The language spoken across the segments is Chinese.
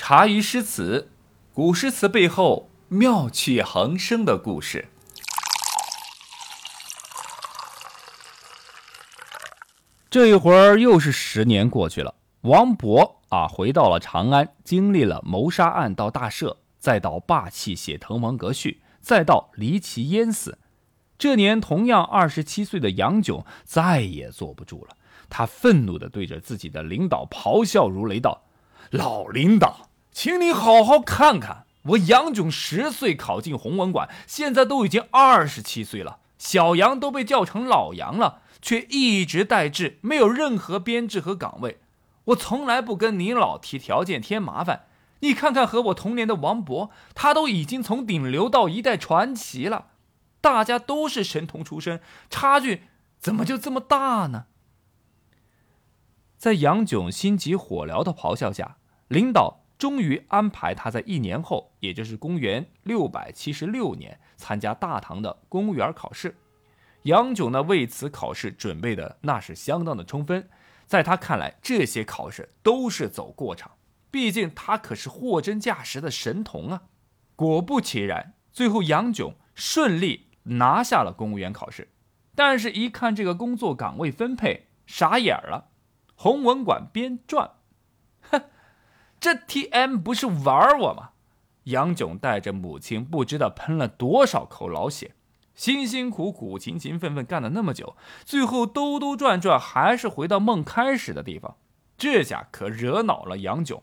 茶余诗词，古诗词背后妙趣横生的故事。这一会儿又是十年过去了，王勃啊回到了长安，经历了谋杀案到大赦，再到霸气写《滕王阁序》，再到离奇淹死。这年同样二十七岁的杨炯再也坐不住了，他愤怒地对着自己的领导咆哮如雷道：“老领导，请你好好看看，我杨炯十岁考进弘文馆，现在都已经二十七岁了，小杨都被叫成老杨了。”却一直待制，没有任何编制和岗位。我从来不跟您老提条件添麻烦。你看看和我同年的王勃，他都已经从顶流到一代传奇了。大家都是神童出身，差距怎么就这么大呢？在杨炯心急火燎的咆哮下，领导终于安排他在一年后，也就是公元六百七十六年，参加大唐的公务员考试。杨炯呢，为此考试准备的那是相当的充分，在他看来，这些考试都是走过场，毕竟他可是货真价实的神童啊。果不其然，最后杨炯顺利拿下了公务员考试，但是，一看这个工作岗位分配，傻眼了。弘文馆编撰，这 T M 不是玩我吗？杨炯带着母亲，不知道喷了多少口老血。辛辛苦苦、勤勤奋奋干了那么久，最后兜兜转转还是回到梦开始的地方，这下可惹恼了杨炯。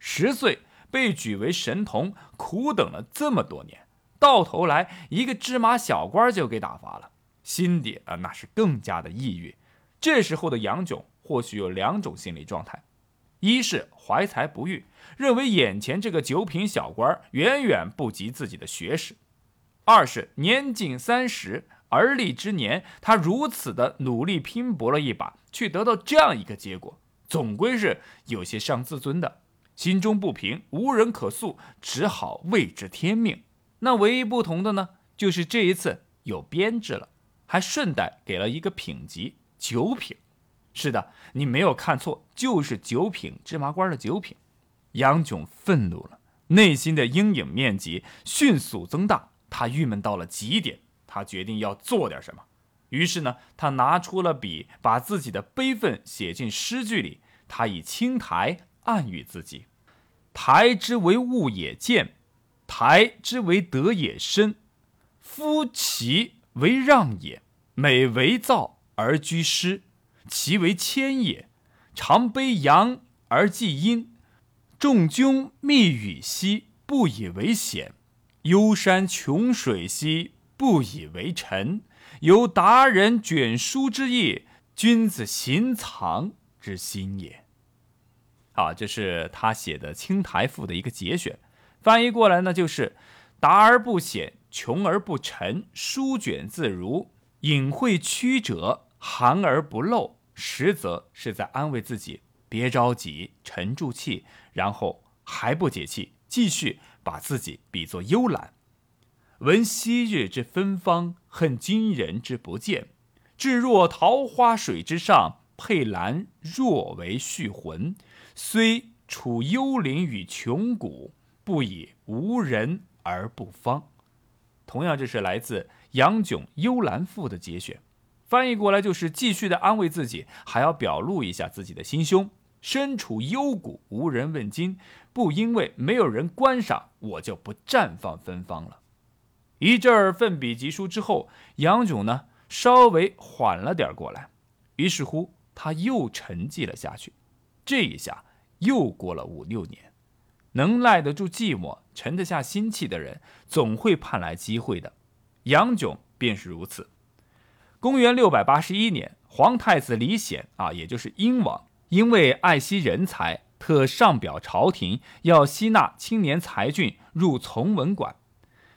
十岁被举为神童，苦等了这么多年，到头来一个芝麻小官就给打发了，心底啊那是更加的抑郁。这时候的杨炯或许有两种心理状态：一是怀才不遇，认为眼前这个九品小官远远不及自己的学识。二是年近三十而立之年，他如此的努力拼搏了一把，却得到这样一个结果，总归是有些伤自尊的，心中不平，无人可诉，只好为之天命。那唯一不同的呢，就是这一次有编制了，还顺带给了一个品级九品。是的，你没有看错，就是九品芝麻官的九品。杨炯愤怒了，内心的阴影面积迅速增大。他郁闷到了极点，他决定要做点什么。于是呢，他拿出了笔，把自己的悲愤写进诗句里。他以青苔暗喻自己：台之为物也贱，台之为德也深。夫其为让也，美为造而居师，其为谦也。常悲阳而忌阴，众君密语兮，不以为险。幽山穷水兮，不以为臣；有达人卷书之意，君子行藏之心也。啊，这是他写的《青台赋》的一个节选，翻译过来呢，就是达而不显，穷而不沉，书卷自如，隐晦曲折，含而不露，实则是在安慰自己，别着急，沉住气，然后还不解气，继续。把自己比作幽兰，闻昔日之芬芳，恨今人之不见。至若桃花水之上，佩兰若为续魂。虽处幽林与穷谷，不以无人而不芳。同样，这是来自杨炯《幽兰赋》的节选，翻译过来就是继续的安慰自己，还要表露一下自己的心胸。身处幽谷，无人问津，不因为没有人观赏，我就不绽放芬芳了。一阵儿奋笔疾书之后，杨炯呢稍微缓了点过来，于是乎他又沉寂了下去。这一下又过了五六年，能耐得住寂寞、沉得下心气的人，总会盼来机会的。杨炯便是如此。公元六百八十一年，皇太子李显啊，也就是英王。因为爱惜人才，特上表朝廷，要吸纳青年才俊入从文馆。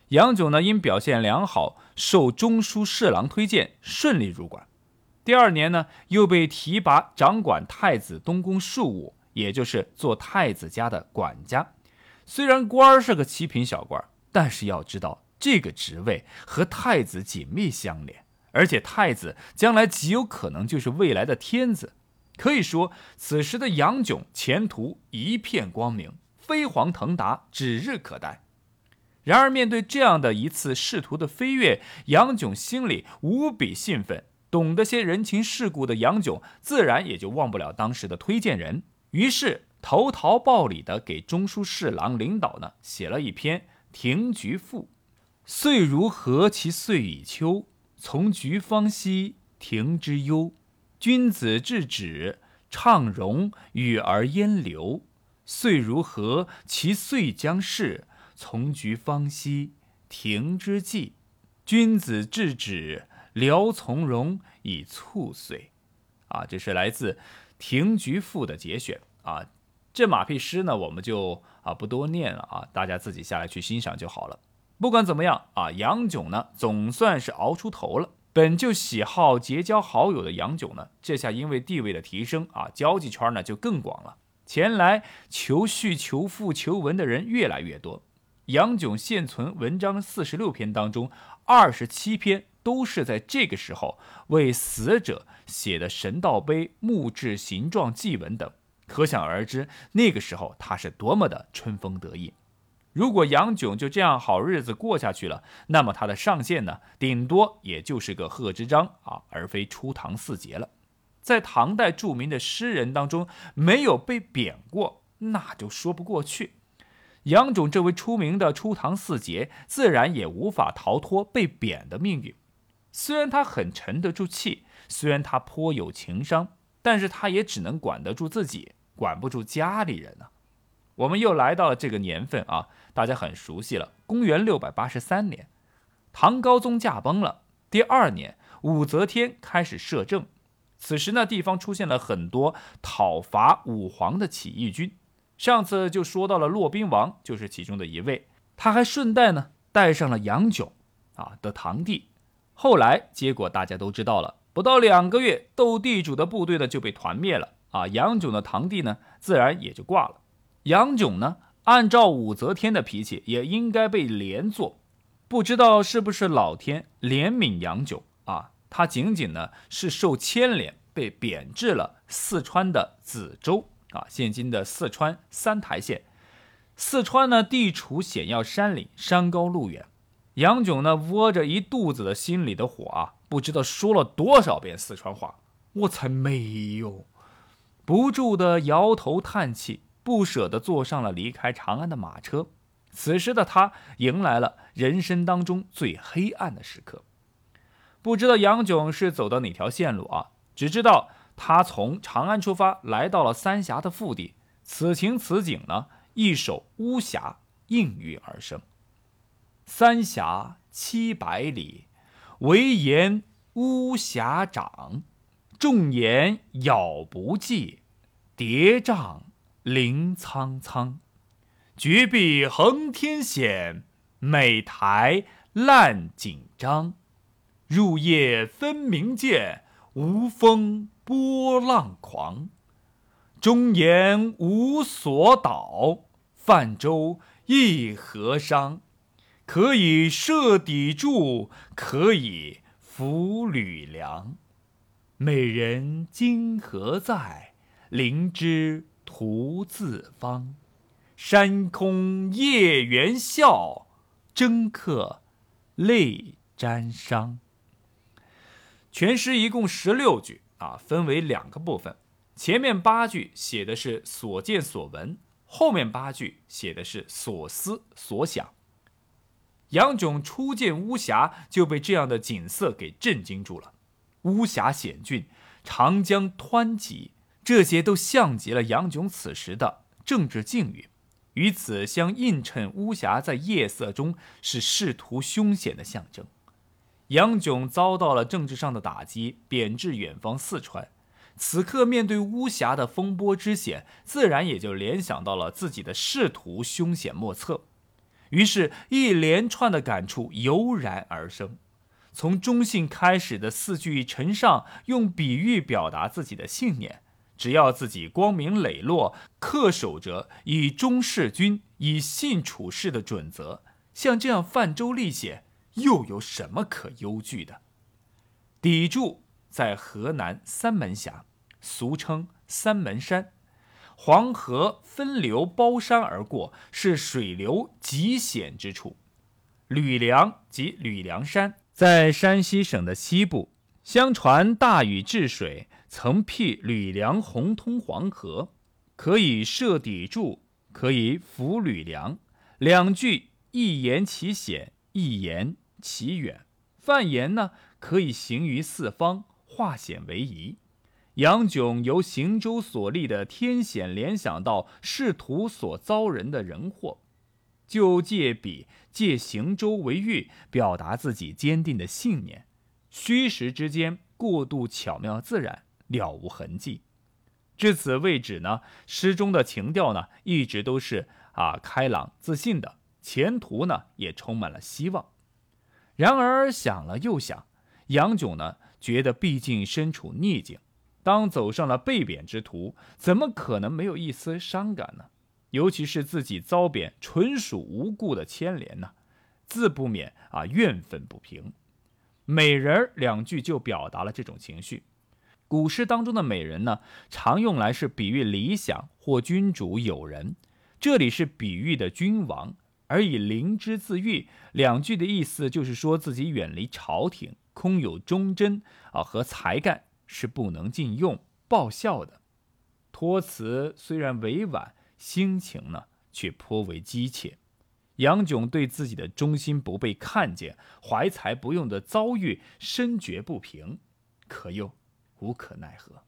杨炯呢，因表现良好，受中书侍郎推荐，顺利入馆。第二年呢，又被提拔掌管太子东宫庶务，也就是做太子家的管家。虽然官儿是个七品小官，但是要知道，这个职位和太子紧密相连，而且太子将来极有可能就是未来的天子。可以说，此时的杨炯前途一片光明，飞黄腾达指日可待。然而，面对这样的一次仕途的飞跃，杨炯心里无比兴奋。懂得些人情世故的杨炯，自然也就忘不了当时的推荐人，于是投桃报李的给中书侍郎领导呢写了一篇《停菊赋》：“岁如何其岁已秋，从菊方兮庭之忧。君子制止，畅容与而烟流。岁如何其岁将逝，从菊方兮庭之际。君子制止。”聊从容以促岁，啊，这是来自《庭菊赋》的节选啊。这马屁诗呢，我们就啊不多念了啊，大家自己下来去欣赏就好了。不管怎么样啊，杨炯呢总算是熬出头了。本就喜好结交好友的杨炯呢，这下因为地位的提升啊，交际圈呢就更广了。前来求序、求赋、求文的人越来越多。杨炯现存文章四十六篇当中，二十七篇。都是在这个时候为死者写的神道碑、墓志、形状祭文等，可想而知，那个时候他是多么的春风得意。如果杨炯就这样好日子过下去了，那么他的上限呢，顶多也就是个贺知章啊，而非初唐四杰了。在唐代著名的诗人当中，没有被贬过，那就说不过去。杨炯这位出名的初唐四杰，自然也无法逃脱被贬的命运。虽然他很沉得住气，虽然他颇有情商，但是他也只能管得住自己，管不住家里人呢。我们又来到了这个年份啊，大家很熟悉了。公元六百八十三年，唐高宗驾崩了。第二年，武则天开始摄政。此时呢，地方出现了很多讨伐武皇的起义军。上次就说到了骆宾王，就是其中的一位。他还顺带呢带上了杨炯啊的堂弟。后来结果大家都知道了，不到两个月，斗地主的部队呢就被团灭了啊！杨炯的堂弟呢，自然也就挂了。杨炯呢，按照武则天的脾气，也应该被连坐。不知道是不是老天怜悯杨炯啊？他仅仅呢是受牵连，被贬至了四川的梓州啊，现今的四川三台县。四川呢，地处险要山岭，山高路远。杨炯呢，窝着一肚子的心里的火啊，不知道说了多少遍四川话，我才没有，不住的摇头叹气，不舍得坐上了离开长安的马车。此时的他，迎来了人生当中最黑暗的时刻。不知道杨炯是走的哪条线路啊？只知道他从长安出发，来到了三峡的腹地。此情此景呢，一首巫峡应运而生。三峡七百里，唯言巫峡长。众言杳不济，叠嶂凌苍苍。绝壁横天险，美台烂锦章。入夜分明见，无风波浪狂。中言无所岛，泛舟一河伤。可以设砥柱，可以扶吕梁。美人今何在？灵芝徒自芳。山空夜猿啸，真客泪沾裳。全诗一共十六句啊，分为两个部分。前面八句写的是所见所闻，后面八句写的是所思所想。杨炯初见巫峡，就被这样的景色给震惊住了。巫峡险峻，长江湍急，这些都像极了杨炯此时的政治境遇。与此相映衬，巫峡在夜色中是仕途凶险的象征。杨炯遭到了政治上的打击，贬至远方四川。此刻面对巫峡的风波之险，自然也就联想到了自己的仕途凶险莫测。于是，一连串的感触油然而生。从中信开始的四句陈上，用比喻表达自己的信念：只要自己光明磊落，恪守着以忠事君、以信处事的准则，像这样泛舟历险，又有什么可忧惧的？砥柱在河南三门峡，俗称三门山。黄河分流包山而过，是水流极险之处。吕梁即吕梁山，在山西省的西部。相传大禹治水，曾辟吕梁洪通黄河，可以设砥柱，可以扶吕梁。两句一言其险，一言其远。泛言呢，可以行于四方，化险为夷。杨炯由行舟所立的天险联想到仕途所遭人的人祸，就借笔借行舟为喻，表达自己坚定的信念。虚实之间过渡巧妙自然，了无痕迹。至此为止呢，诗中的情调呢，一直都是啊开朗自信的，前途呢也充满了希望。然而想了又想，杨炯呢觉得毕竟身处逆境。当走上了被贬之途，怎么可能没有一丝伤感呢？尤其是自己遭贬，纯属无故的牵连呢，自不免啊怨愤不平。美人两句就表达了这种情绪。古诗当中的美人呢，常用来是比喻理想或君主友人，这里是比喻的君王，而以灵芝自喻，两句的意思就是说自己远离朝廷，空有忠贞啊和才干。是不能禁用报效的，托辞虽然委婉，心情呢却颇为激切。杨炯对自己的忠心不被看见、怀才不用的遭遇深觉不平，可又无可奈何。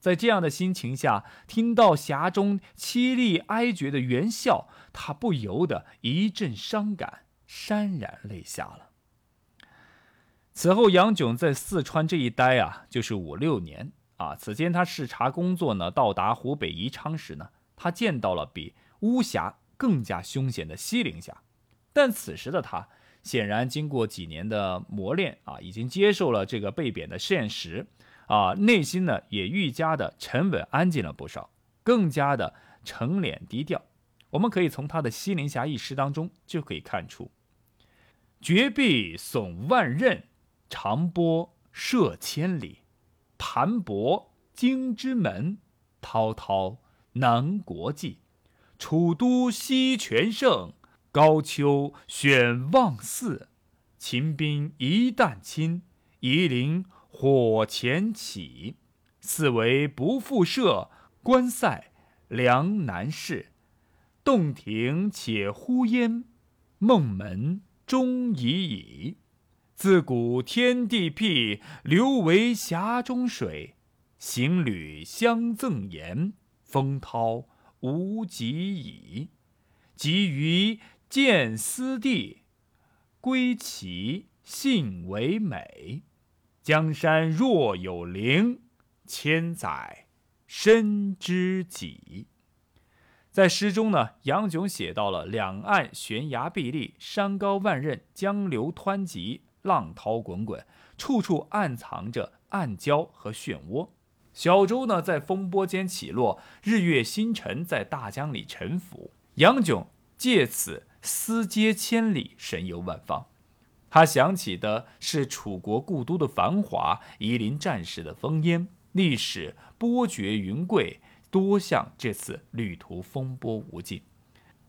在这样的心情下，听到匣中凄厉哀绝的原笑，他不由得一阵伤感，潸然泪下了。此后，杨炯在四川这一待啊，就是五六年啊。此间他视察工作呢，到达湖北宜昌时呢，他见到了比巫峡更加凶险的西陵峡。但此时的他，显然经过几年的磨练啊，已经接受了这个被贬的现实啊，内心呢也愈加的沉稳安静了不少，更加的沉敛低调。我们可以从他的西陵峡一诗当中就可以看出：绝壁耸万仞。长波射千里，盘泊荆之门，滔滔南国际。楚都西全胜，高丘选望寺。秦兵一旦侵，夷陵火前起。四围不复射，关塞梁难事。洞庭且呼烟，梦门终已矣。自古天地辟，流为峡中水。行旅相赠言，风涛无极矣。急于见思地，归其信为美。江山若有灵，千载身知己。在诗中呢，杨炯写到了两岸悬崖壁立，山高万仞，江流湍急。浪涛滚滚，处处暗藏着暗礁和漩涡。小舟呢，在风波间起落；日月星辰在大江里沉浮。杨炯借此思接千里，神游万方。他想起的是楚国故都的繁华，夷陵战士的烽烟，历史波谲云贵，多像这次旅途风波无尽。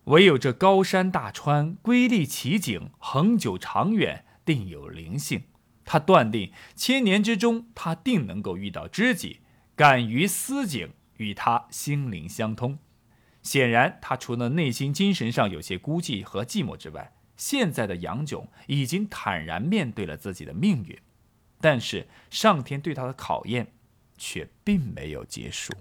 唯有这高山大川，瑰丽奇景，恒久长远。定有灵性，他断定千年之中，他定能够遇到知己，敢于思景，与他心灵相通。显然，他除了内心精神上有些孤寂和寂寞之外，现在的杨炯已经坦然面对了自己的命运。但是，上天对他的考验却并没有结束。